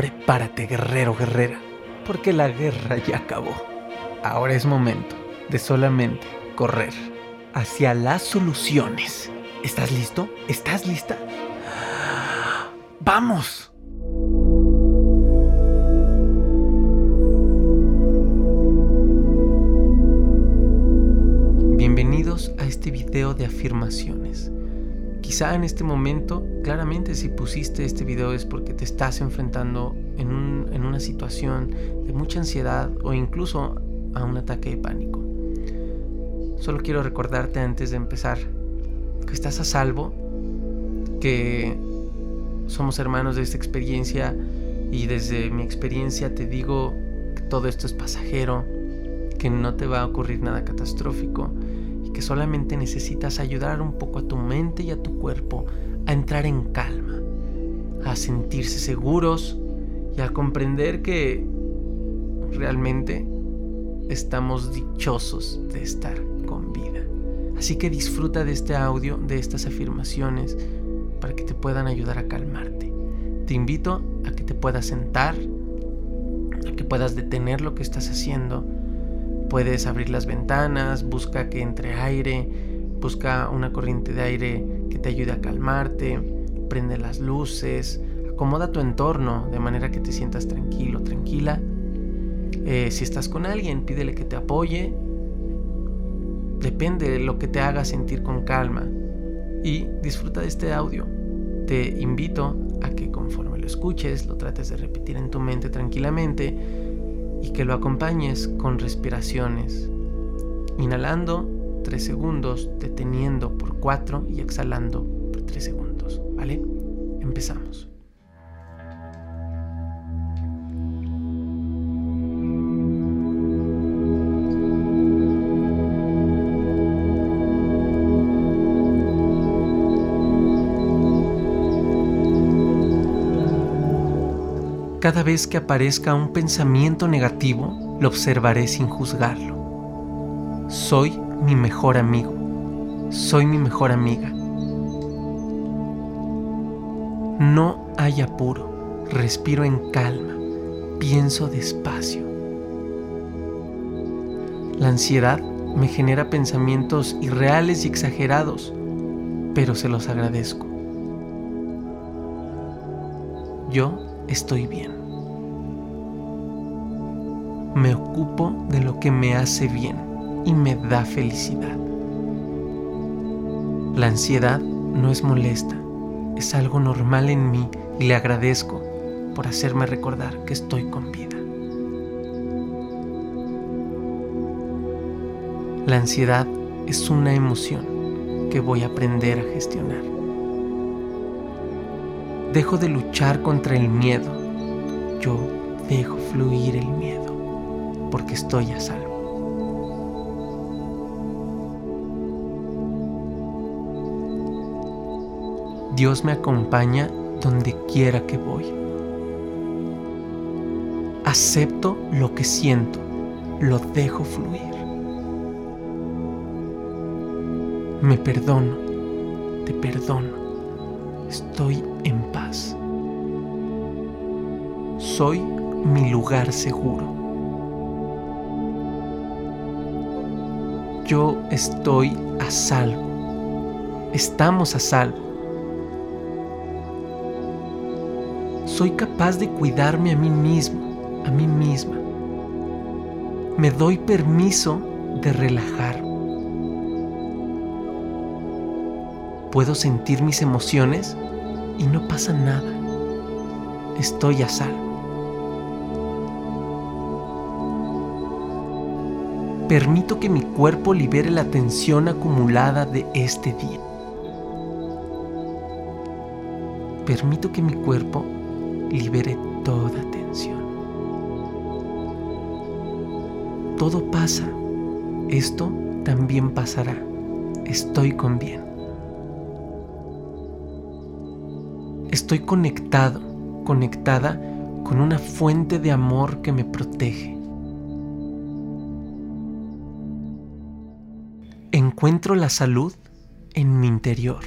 Prepárate, guerrero, guerrera, porque la guerra ya acabó. Ahora es momento de solamente correr hacia las soluciones. ¿Estás listo? ¿Estás lista? ¡Vamos! Bienvenidos a este video de afirmaciones. Quizá en este momento, claramente si pusiste este video es porque te estás enfrentando en, en una situación de mucha ansiedad o incluso a un ataque de pánico. Solo quiero recordarte antes de empezar que estás a salvo, que somos hermanos de esta experiencia y desde mi experiencia te digo que todo esto es pasajero, que no te va a ocurrir nada catastrófico que solamente necesitas ayudar un poco a tu mente y a tu cuerpo a entrar en calma, a sentirse seguros y a comprender que realmente estamos dichosos de estar con vida. Así que disfruta de este audio, de estas afirmaciones, para que te puedan ayudar a calmarte. Te invito a que te puedas sentar, a que puedas detener lo que estás haciendo. Puedes abrir las ventanas, busca que entre aire, busca una corriente de aire que te ayude a calmarte, prende las luces, acomoda tu entorno de manera que te sientas tranquilo, tranquila. Eh, si estás con alguien, pídele que te apoye Depende de lo que te haga sentir con calma. Y disfruta de este audio. Te invito a que conforme lo escuches, lo trates de repetir en tu mente tranquilamente y que lo acompañes con respiraciones. Inhalando 3 segundos, deteniendo por 4 y exhalando por 3 segundos. ¿Vale? Empezamos. Cada vez que aparezca un pensamiento negativo, lo observaré sin juzgarlo. Soy mi mejor amigo. Soy mi mejor amiga. No hay apuro. Respiro en calma. Pienso despacio. La ansiedad me genera pensamientos irreales y exagerados, pero se los agradezco. Yo estoy bien. Me ocupo de lo que me hace bien y me da felicidad. La ansiedad no es molesta, es algo normal en mí y le agradezco por hacerme recordar que estoy con vida. La ansiedad es una emoción que voy a aprender a gestionar. Dejo de luchar contra el miedo. Yo dejo fluir el miedo porque estoy a salvo. Dios me acompaña donde quiera que voy. Acepto lo que siento, lo dejo fluir. Me perdono, te perdono estoy en paz. Soy mi lugar seguro. Yo estoy a salvo. Estamos a salvo. Soy capaz de cuidarme a mí mismo, a mí misma. Me doy permiso de relajarme. Puedo sentir mis emociones y no pasa nada. Estoy a salvo. Permito que mi cuerpo libere la tensión acumulada de este día. Permito que mi cuerpo libere toda tensión. Todo pasa. Esto también pasará. Estoy con bien. Estoy conectado, conectada con una fuente de amor que me protege. Encuentro la salud en mi interior.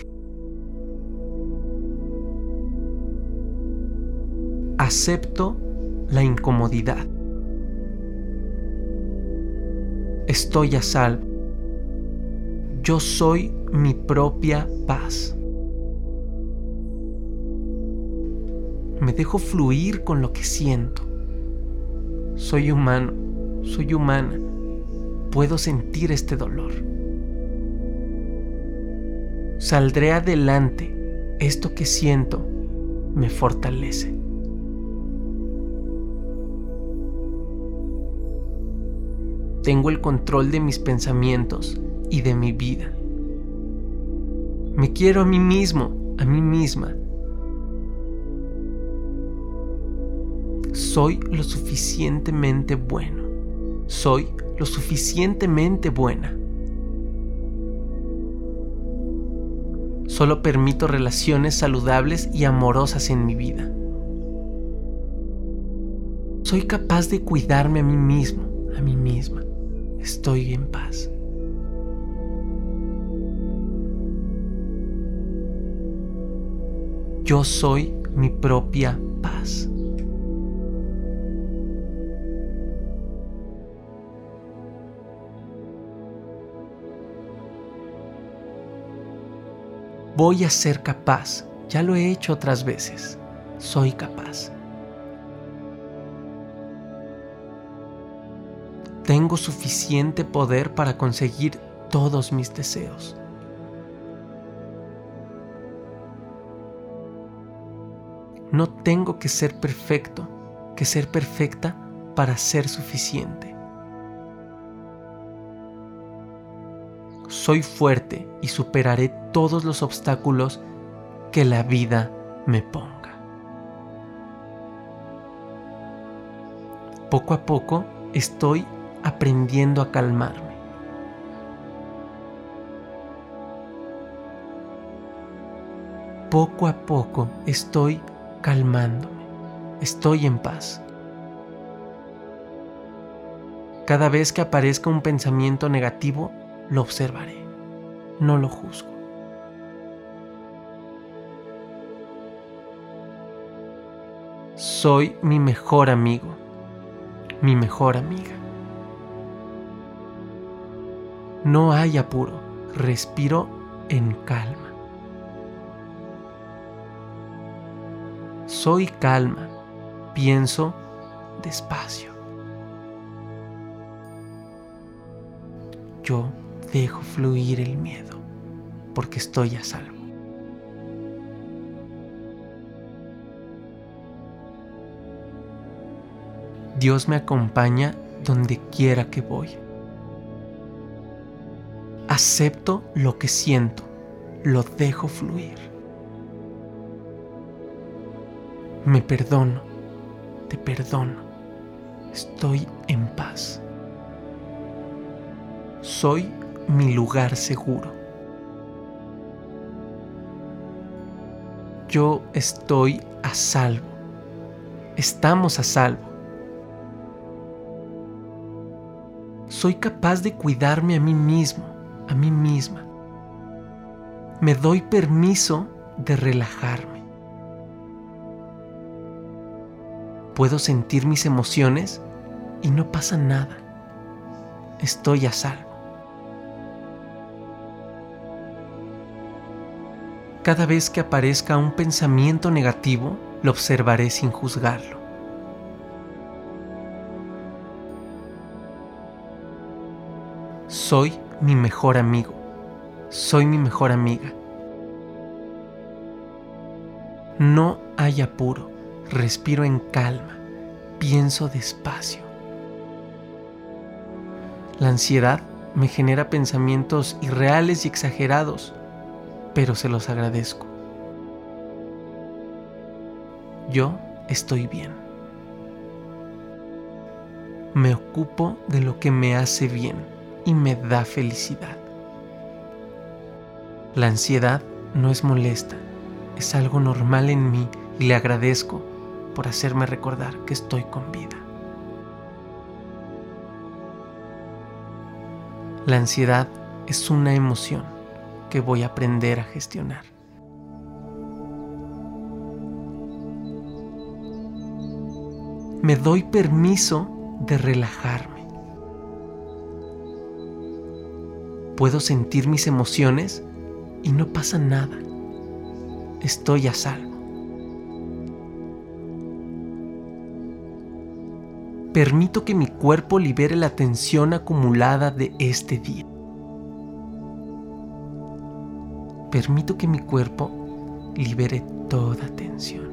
Acepto la incomodidad. Estoy a salvo. Yo soy mi propia paz. Me dejo fluir con lo que siento. Soy humano, soy humana. Puedo sentir este dolor. Saldré adelante. Esto que siento me fortalece. Tengo el control de mis pensamientos y de mi vida. Me quiero a mí mismo, a mí misma. Soy lo suficientemente bueno. Soy lo suficientemente buena. Solo permito relaciones saludables y amorosas en mi vida. Soy capaz de cuidarme a mí mismo, a mí misma estoy en paz. Yo soy mi propia paz. Voy a ser capaz. Ya lo he hecho otras veces. Soy capaz. tengo suficiente poder para conseguir todos mis deseos. No tengo que ser perfecto, que ser perfecta para ser suficiente. Soy fuerte y superaré todos los obstáculos que la vida me ponga. Poco a poco estoy aprendiendo a calmarme. Poco a poco estoy calmándome, estoy en paz. Cada vez que aparezca un pensamiento negativo, lo observaré, no lo juzgo. Soy mi mejor amigo, mi mejor amiga. No hay apuro, respiro en calma. Soy calma, pienso despacio. Yo dejo fluir el miedo porque estoy a salvo. Dios me acompaña donde quiera que voy. Acepto lo que siento, lo dejo fluir. Me perdono, te perdono, estoy en paz. Soy mi lugar seguro. Yo estoy a salvo. Estamos a salvo. Soy capaz de cuidarme a mí mismo a mí misma. Me doy permiso de relajarme. Puedo sentir mis emociones y no pasa nada. Estoy a salvo. Cada vez que aparezca un pensamiento negativo, lo observaré sin juzgarlo. Soy mi mejor amigo. Soy mi mejor amiga. No hay apuro. Respiro en calma. Pienso despacio. La ansiedad me genera pensamientos irreales y exagerados, pero se los agradezco. Yo estoy bien. Me ocupo de lo que me hace bien y me da felicidad. La ansiedad no es molesta, es algo normal en mí y le agradezco por hacerme recordar que estoy con vida. La ansiedad es una emoción que voy a aprender a gestionar. Me doy permiso de relajarme. Puedo sentir mis emociones y no pasa nada. Estoy a salvo. Permito que mi cuerpo libere la tensión acumulada de este día. Permito que mi cuerpo libere toda tensión.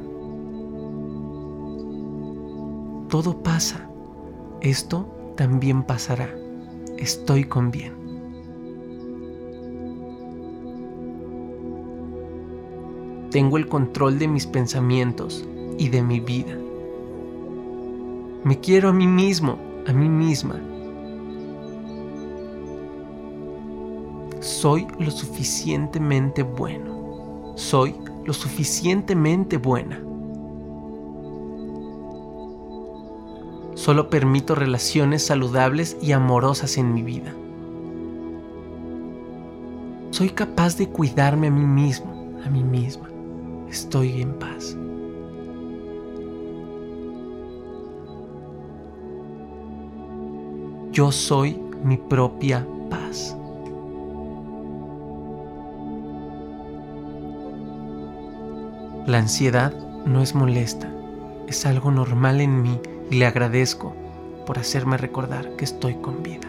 Todo pasa. Esto también pasará. Estoy con bien. Tengo el control de mis pensamientos y de mi vida. Me quiero a mí mismo, a mí misma. Soy lo suficientemente bueno. Soy lo suficientemente buena. Solo permito relaciones saludables y amorosas en mi vida. Soy capaz de cuidarme a mí mismo, a mí misma estoy en paz. Yo soy mi propia paz. La ansiedad no es molesta, es algo normal en mí y le agradezco por hacerme recordar que estoy con vida.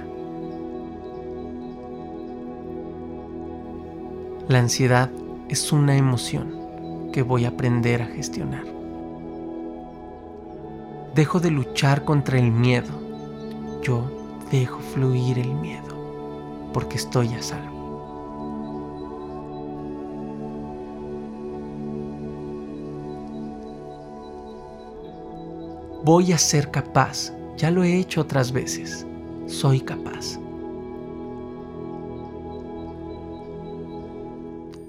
La ansiedad es una emoción que voy a aprender a gestionar. Dejo de luchar contra el miedo. Yo dejo fluir el miedo porque estoy a salvo. Voy a ser capaz. Ya lo he hecho otras veces. Soy capaz.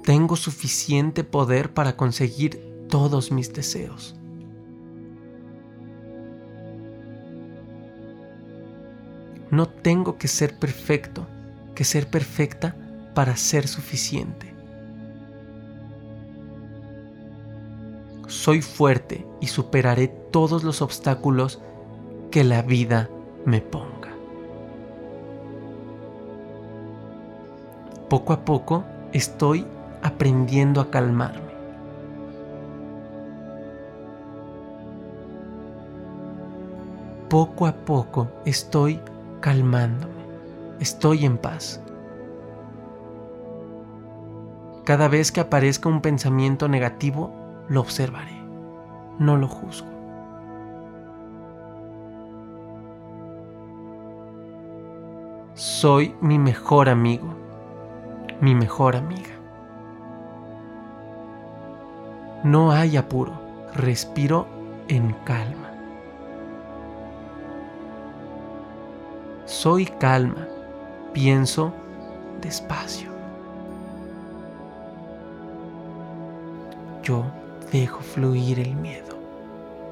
tengo suficiente poder para conseguir todos mis deseos. No tengo que ser perfecto, que ser perfecta para ser suficiente. Soy fuerte y superaré todos los obstáculos que la vida me ponga. Poco a poco estoy aprendiendo a calmarme. Poco a poco estoy calmándome, estoy en paz. Cada vez que aparezca un pensamiento negativo, lo observaré, no lo juzgo. Soy mi mejor amigo, mi mejor amiga. No hay apuro, respiro en calma. Soy calma, pienso despacio. Yo dejo fluir el miedo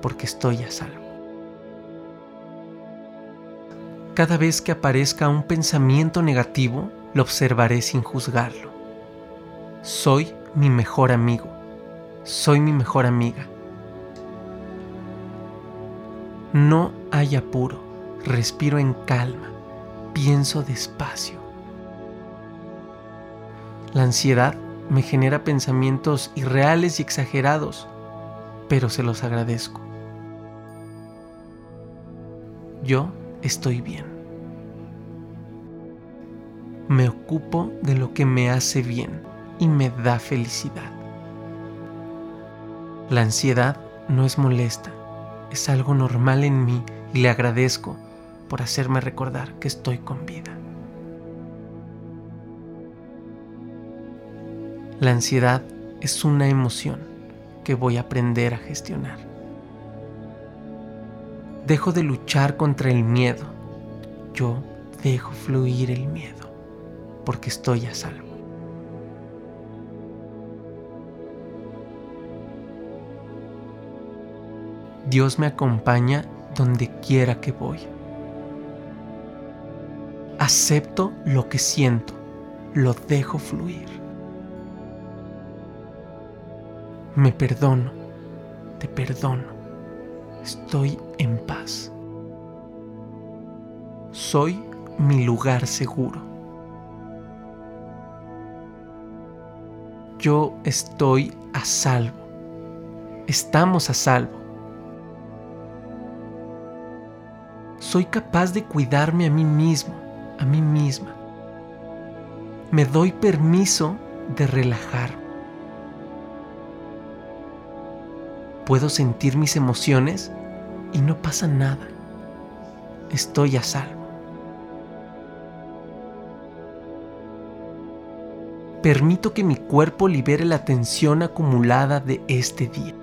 porque estoy a salvo. Cada vez que aparezca un pensamiento negativo, lo observaré sin juzgarlo. Soy mi mejor amigo soy mi mejor amiga. No hay apuro, respiro en calma, pienso despacio. La ansiedad me genera pensamientos irreales y exagerados, pero se los agradezco. Yo estoy bien. Me ocupo de lo que me hace bien y me da felicidad. La ansiedad no es molesta, es algo normal en mí y le agradezco por hacerme recordar que estoy con vida. La ansiedad es una emoción que voy a aprender a gestionar. Dejo de luchar contra el miedo. Yo dejo fluir el miedo porque estoy a salvo. Dios me acompaña donde quiera que voy. Acepto lo que siento, lo dejo fluir. Me perdono, te perdono, estoy en paz. Soy mi lugar seguro. Yo estoy a salvo. Estamos a salvo. Soy capaz de cuidarme a mí mismo, a mí misma. Me doy permiso de relajar. Puedo sentir mis emociones y no pasa nada. Estoy a salvo. Permito que mi cuerpo libere la tensión acumulada de este día.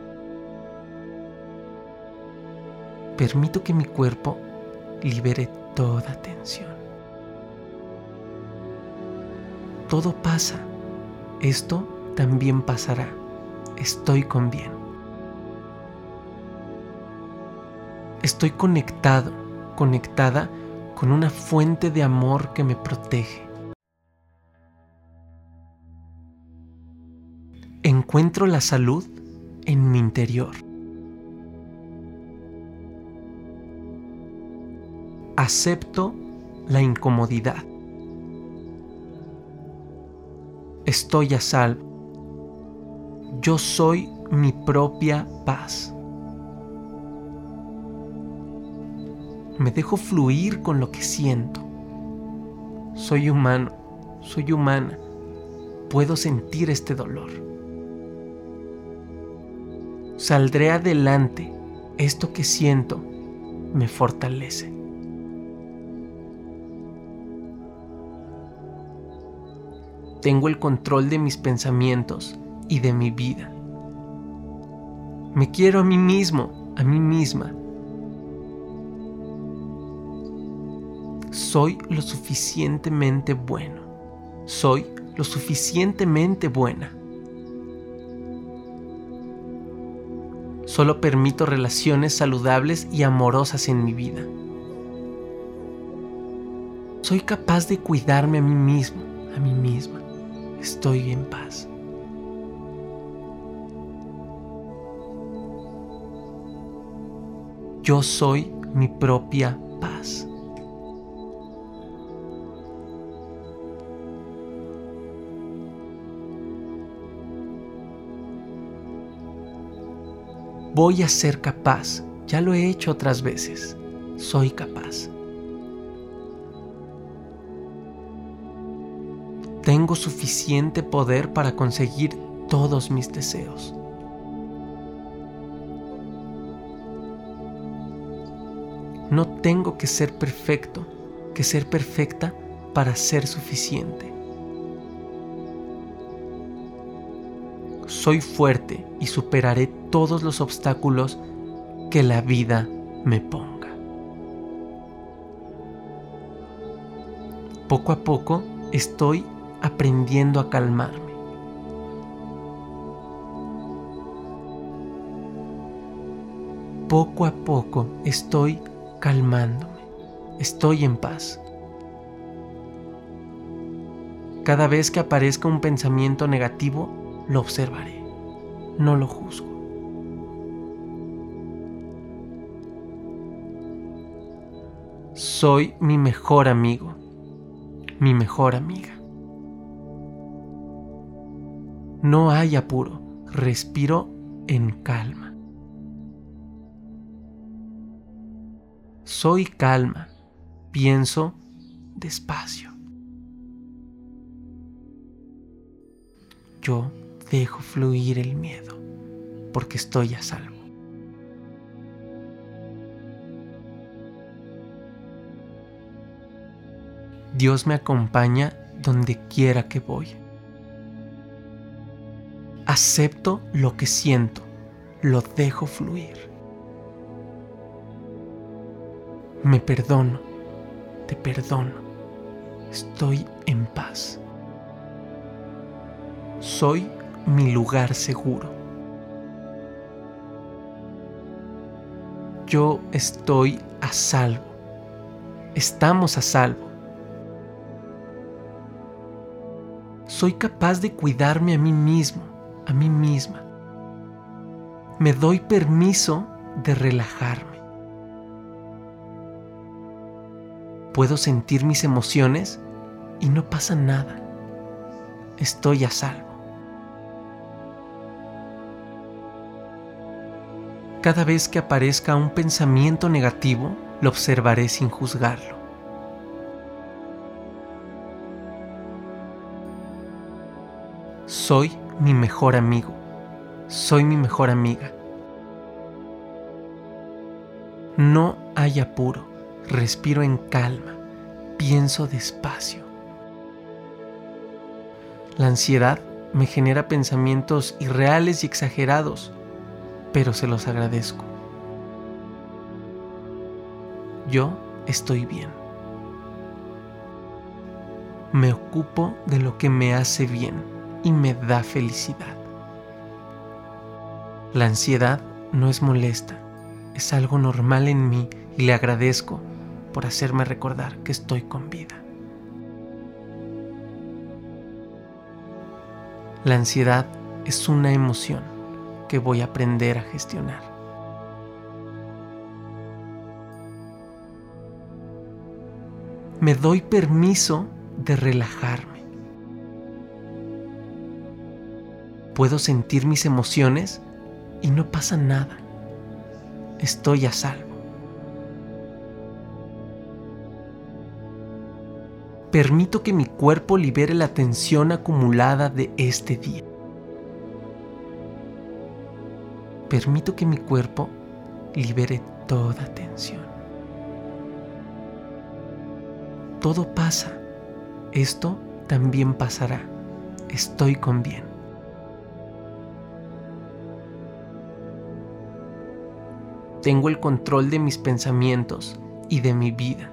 Permito que mi cuerpo libere toda tensión. Todo pasa. Esto también pasará. Estoy con bien. Estoy conectado, conectada con una fuente de amor que me protege. Encuentro la salud en mi interior. acepto la incomodidad. Estoy a salvo. Yo soy mi propia paz. Me dejo fluir con lo que siento. Soy humano, soy humana. Puedo sentir este dolor. Saldré adelante. Esto que siento me fortalece. Tengo el control de mis pensamientos y de mi vida. Me quiero a mí mismo, a mí misma. Soy lo suficientemente bueno. Soy lo suficientemente buena. Solo permito relaciones saludables y amorosas en mi vida. Soy capaz de cuidarme a mí mismo, a mí misma estoy en paz. Yo soy mi propia Voy a ser capaz. Ya lo he hecho otras veces. Soy capaz. tengo suficiente poder para conseguir todos mis deseos. No tengo que ser perfecto, que ser perfecta para ser suficiente. Soy fuerte y superaré todos los obstáculos que la vida me ponga. Poco a poco estoy aprendiendo a calmarme. Poco a poco estoy calmándome, estoy en paz. Cada vez que aparezca un pensamiento negativo, lo observaré, no lo juzgo. Soy mi mejor amigo, mi mejor amiga. No hay apuro, respiro en calma. Soy calma, pienso despacio. Yo dejo fluir el miedo porque estoy a salvo. Dios me acompaña donde quiera que voy. Acepto lo que siento, lo dejo fluir. Me perdono, te perdono, estoy en paz. Soy mi lugar seguro. Yo estoy a salvo. Estamos a salvo. Soy capaz de cuidarme a mí mismo, a mí misma. Me doy permiso de relajarme. Puedo sentir mis emociones y no pasa nada. Estoy a salvo. Cada vez que aparezca un pensamiento negativo, lo observaré sin juzgarlo. Soy mi mejor amigo. Soy mi mejor amiga. No hay apuro. Respiro en calma. Pienso despacio. La ansiedad me genera pensamientos irreales y exagerados, pero se los agradezco. Yo estoy bien. Me ocupo de lo que me hace bien y me da felicidad. La ansiedad no es molesta, es algo normal en mí y le agradezco por hacerme recordar que estoy con vida. La ansiedad es una emoción que voy a aprender a gestionar. Me doy permiso de relajarme. Puedo sentir mis emociones y no pasa nada. Estoy a salvo. Permito que mi cuerpo libere la tensión acumulada de este día. Permito que mi cuerpo libere toda tensión. Todo pasa. Esto también pasará. Estoy con bien. Tengo el control de mis pensamientos y de mi vida.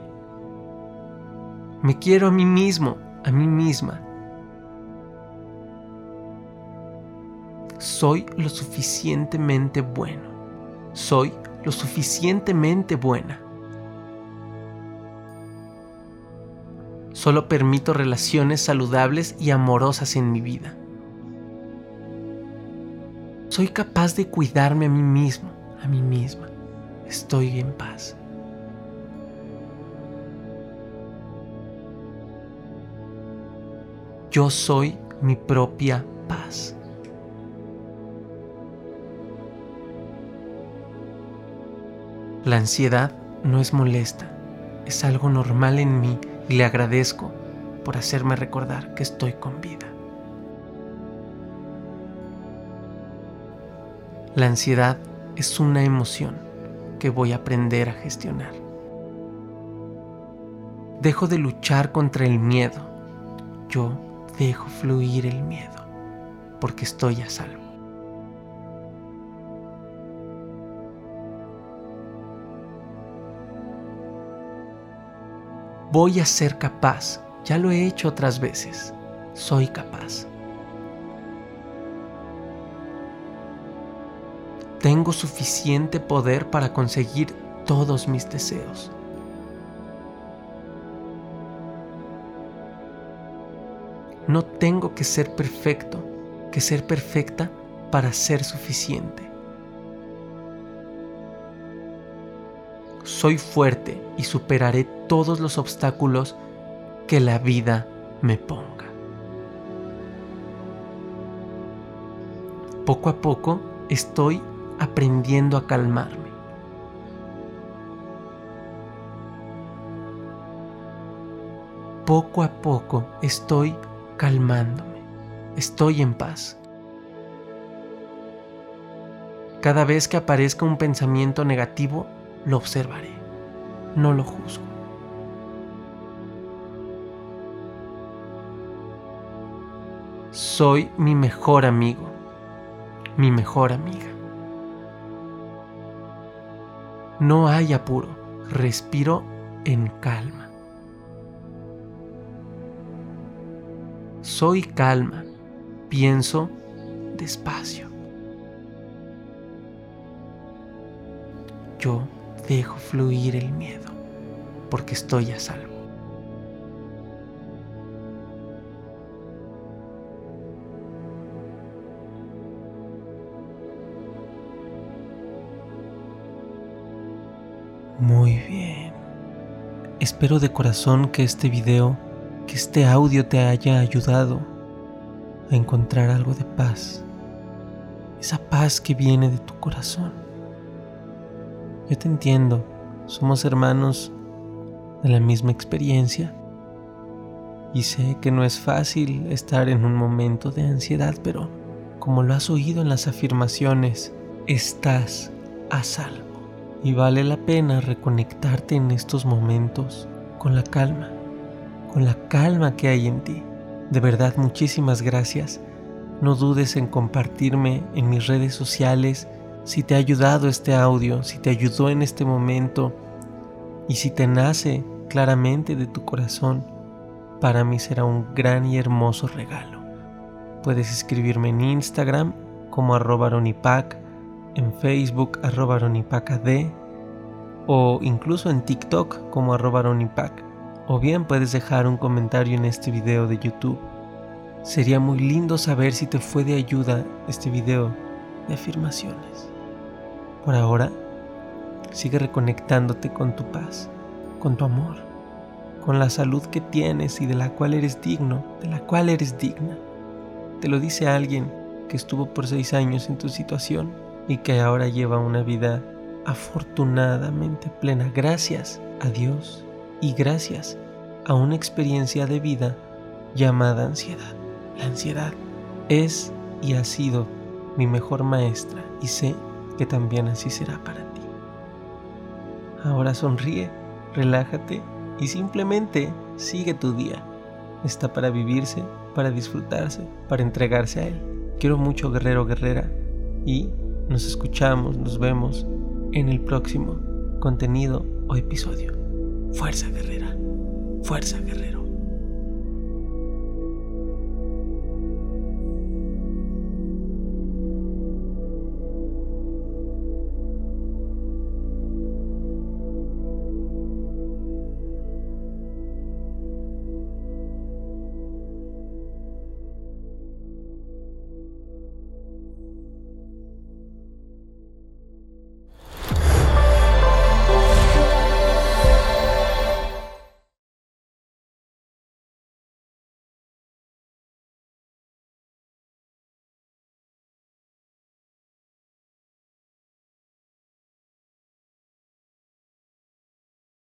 Me quiero a mí mismo, a mí misma. Soy lo suficientemente bueno. Soy lo suficientemente buena. Solo permito relaciones saludables y amorosas en mi vida. Soy capaz de cuidarme a mí mismo, a mí misma estoy en paz. Yo soy mi propia paz. La ansiedad no es molesta, es algo normal en mí y le agradezco por hacerme recordar que estoy con vida. La ansiedad es una emoción que voy a aprender a gestionar. Dejo de luchar contra el miedo. Yo dejo fluir el miedo porque estoy a salvo. Voy a ser capaz. Ya lo he hecho otras veces. Soy capaz. tengo suficiente poder para conseguir todos mis deseos. No tengo que ser perfecto, que ser perfecta para ser suficiente. Soy fuerte y superaré todos los obstáculos que la vida me ponga. Poco a poco estoy aprendiendo a calmarme. Poco a poco estoy calmándome, estoy en paz. Cada vez que aparezca un pensamiento negativo, lo observaré, no lo juzgo. Soy mi mejor amigo, mi mejor amiga. No hay apuro, respiro en calma. Soy calma, pienso despacio. Yo dejo fluir el miedo porque estoy a salvo. Muy bien. Espero de corazón que este video, que este audio te haya ayudado a encontrar algo de paz. Esa paz que viene de tu corazón. Yo te entiendo, somos hermanos de la misma experiencia. Y sé que no es fácil estar en un momento de ansiedad, pero como lo has oído en las afirmaciones, estás a salvo y vale la pena reconectarte en estos momentos con la calma, con la calma que hay en ti. De verdad, muchísimas gracias. No dudes en compartirme en mis redes sociales si te ha ayudado este audio, si te ayudó en este momento y si te nace claramente de tu corazón. Para mí será un gran y hermoso regalo. Puedes escribirme en Instagram como arroba en Facebook arroba ronipacad o incluso en TikTok como arroba ronipac. O bien puedes dejar un comentario en este video de YouTube. Sería muy lindo saber si te fue de ayuda este video de afirmaciones. Por ahora, sigue reconectándote con tu paz, con tu amor, con la salud que tienes y de la cual eres digno, de la cual eres digna. Te lo dice alguien que estuvo por seis años en tu situación y que ahora lleva una vida afortunadamente plena gracias a Dios y gracias a una experiencia de vida llamada ansiedad. La ansiedad es y ha sido mi mejor maestra y sé que también así será para ti. Ahora sonríe, relájate y simplemente sigue tu día. Está para vivirse, para disfrutarse, para entregarse a Él. Quiero mucho guerrero, guerrera y nos escuchamos, nos vemos en el próximo contenido o episodio. Fuerza guerrera, fuerza guerrero.